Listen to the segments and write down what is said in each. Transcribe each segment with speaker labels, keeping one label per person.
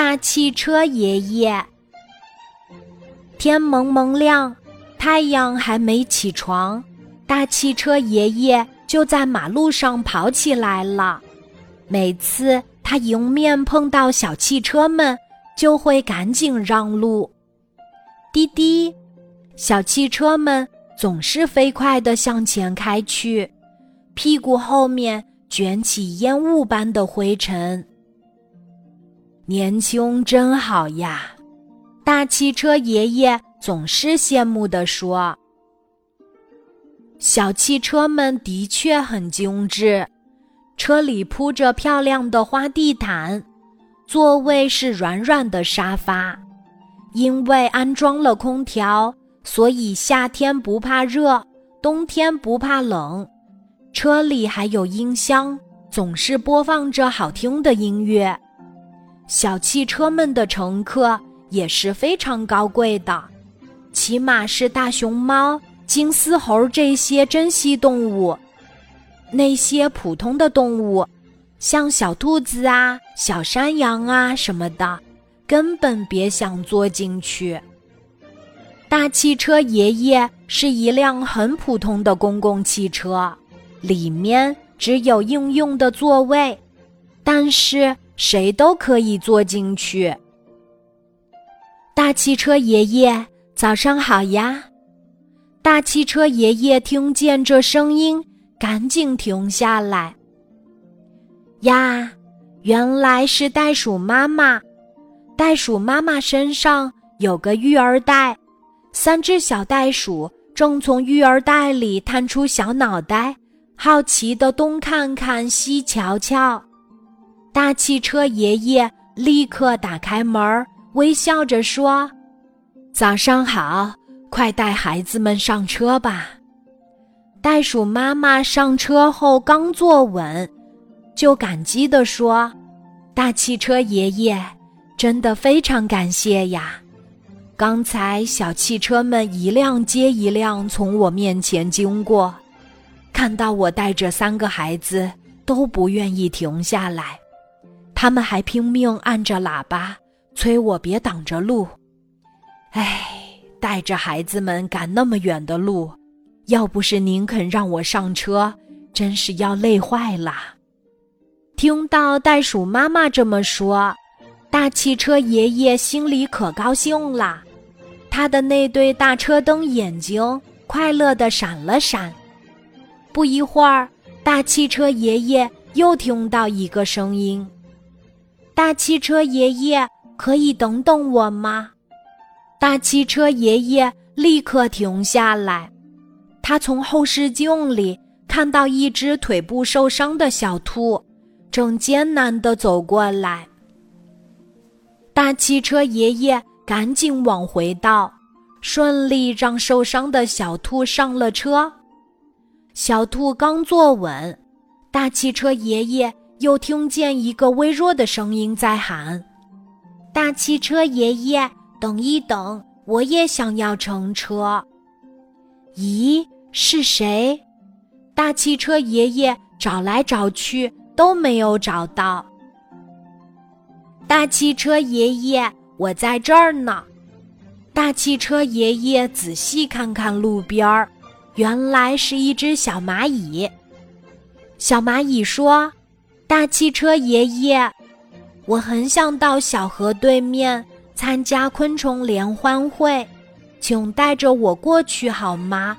Speaker 1: 大汽车爷爷。天蒙蒙亮，太阳还没起床，大汽车爷爷就在马路上跑起来了。每次他迎面碰到小汽车们，就会赶紧让路。滴滴，小汽车们总是飞快地向前开去，屁股后面卷起烟雾般的灰尘。年轻真好呀！大汽车爷爷总是羡慕地说：“小汽车们的确很精致，车里铺着漂亮的花地毯，座位是软软的沙发。因为安装了空调，所以夏天不怕热，冬天不怕冷。车里还有音箱，总是播放着好听的音乐。”小汽车们的乘客也是非常高贵的，起码是大熊猫、金丝猴这些珍稀动物。那些普通的动物，像小兔子啊、小山羊啊什么的，根本别想坐进去。大汽车爷爷是一辆很普通的公共汽车，里面只有应用的座位，但是。谁都可以坐进去。大汽车爷爷，早上好呀！大汽车爷爷听见这声音，赶紧停下来。呀，原来是袋鼠妈妈。袋鼠妈妈身上有个育儿袋，三只小袋鼠正从育儿袋里探出小脑袋，好奇的东看看西瞧瞧。大汽车爷爷立刻打开门，微笑着说：“早上好，快带孩子们上车吧。”袋鼠妈妈上车后刚坐稳，就感激地说：“大汽车爷爷，真的非常感谢呀！刚才小汽车们一辆接一辆从我面前经过，看到我带着三个孩子，都不愿意停下来。”他们还拼命按着喇叭催我别挡着路。唉，带着孩子们赶那么远的路，要不是您肯让我上车，真是要累坏了。听到袋鼠妈妈这么说，大汽车爷爷心里可高兴了，他的那对大车灯眼睛快乐的闪了闪。不一会儿，大汽车爷爷又听到一个声音。大汽车爷爷，可以等等我吗？大汽车爷爷立刻停下来，他从后视镜里看到一只腿部受伤的小兔，正艰难地走过来。大汽车爷爷赶紧往回倒，顺利让受伤的小兔上了车。小兔刚坐稳，大汽车爷爷。又听见一个微弱的声音在喊：“大汽车爷爷，等一等，我也想要乘车。”咦，是谁？大汽车爷爷找来找去都没有找到。大汽车爷爷，我在这儿呢。大汽车爷爷仔细看看路边儿，原来是一只小蚂蚁。小蚂蚁说。大汽车爷爷，我很想到小河对面参加昆虫联欢会，请带着我过去好吗？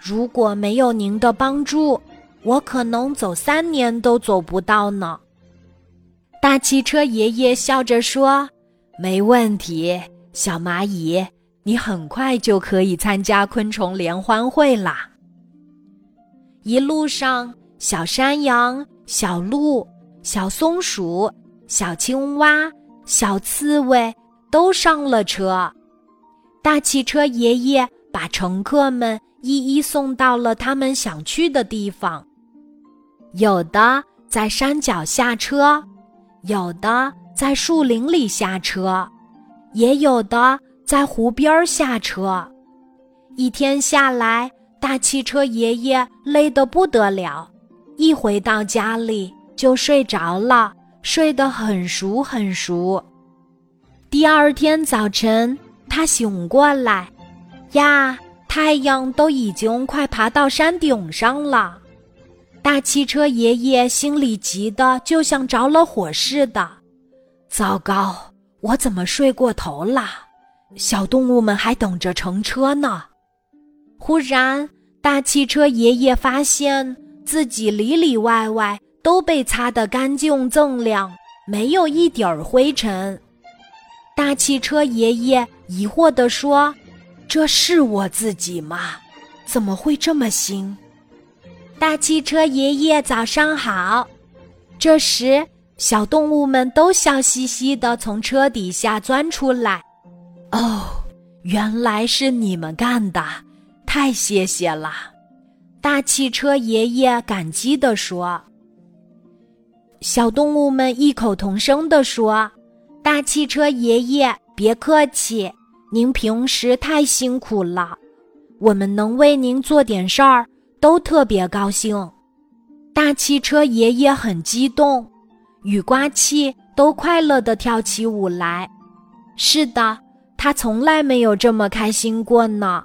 Speaker 1: 如果没有您的帮助，我可能走三年都走不到呢。大汽车爷爷笑着说：“没问题，小蚂蚁，你很快就可以参加昆虫联欢会啦。”一路上，小山羊。小鹿、小松鼠、小青蛙、小刺猬都上了车。大汽车爷爷把乘客们一一送到了他们想去的地方。有的在山脚下车，有的在树林里下车，也有的在湖边下车。一天下来，大汽车爷爷累得不得了。一回到家里就睡着了，睡得很熟很熟。第二天早晨，他醒过来，呀，太阳都已经快爬到山顶上了。大汽车爷爷心里急得就像着了火似的。糟糕，我怎么睡过头了？小动物们还等着乘车呢。忽然，大汽车爷爷发现自己里里外外都被擦得干净锃亮，没有一点儿灰尘。大汽车爷爷疑惑地说：“这是我自己吗？怎么会这么新？”大汽车爷爷，早上好！这时，小动物们都笑嘻嘻地从车底下钻出来。哦，原来是你们干的，太谢谢了！大汽车爷爷感激地说。小动物们异口同声地说：“大汽车爷爷，别客气，您平时太辛苦了，我们能为您做点事儿。”都特别高兴，大汽车爷爷很激动，雨刮器都快乐地跳起舞来。是的，他从来没有这么开心过呢。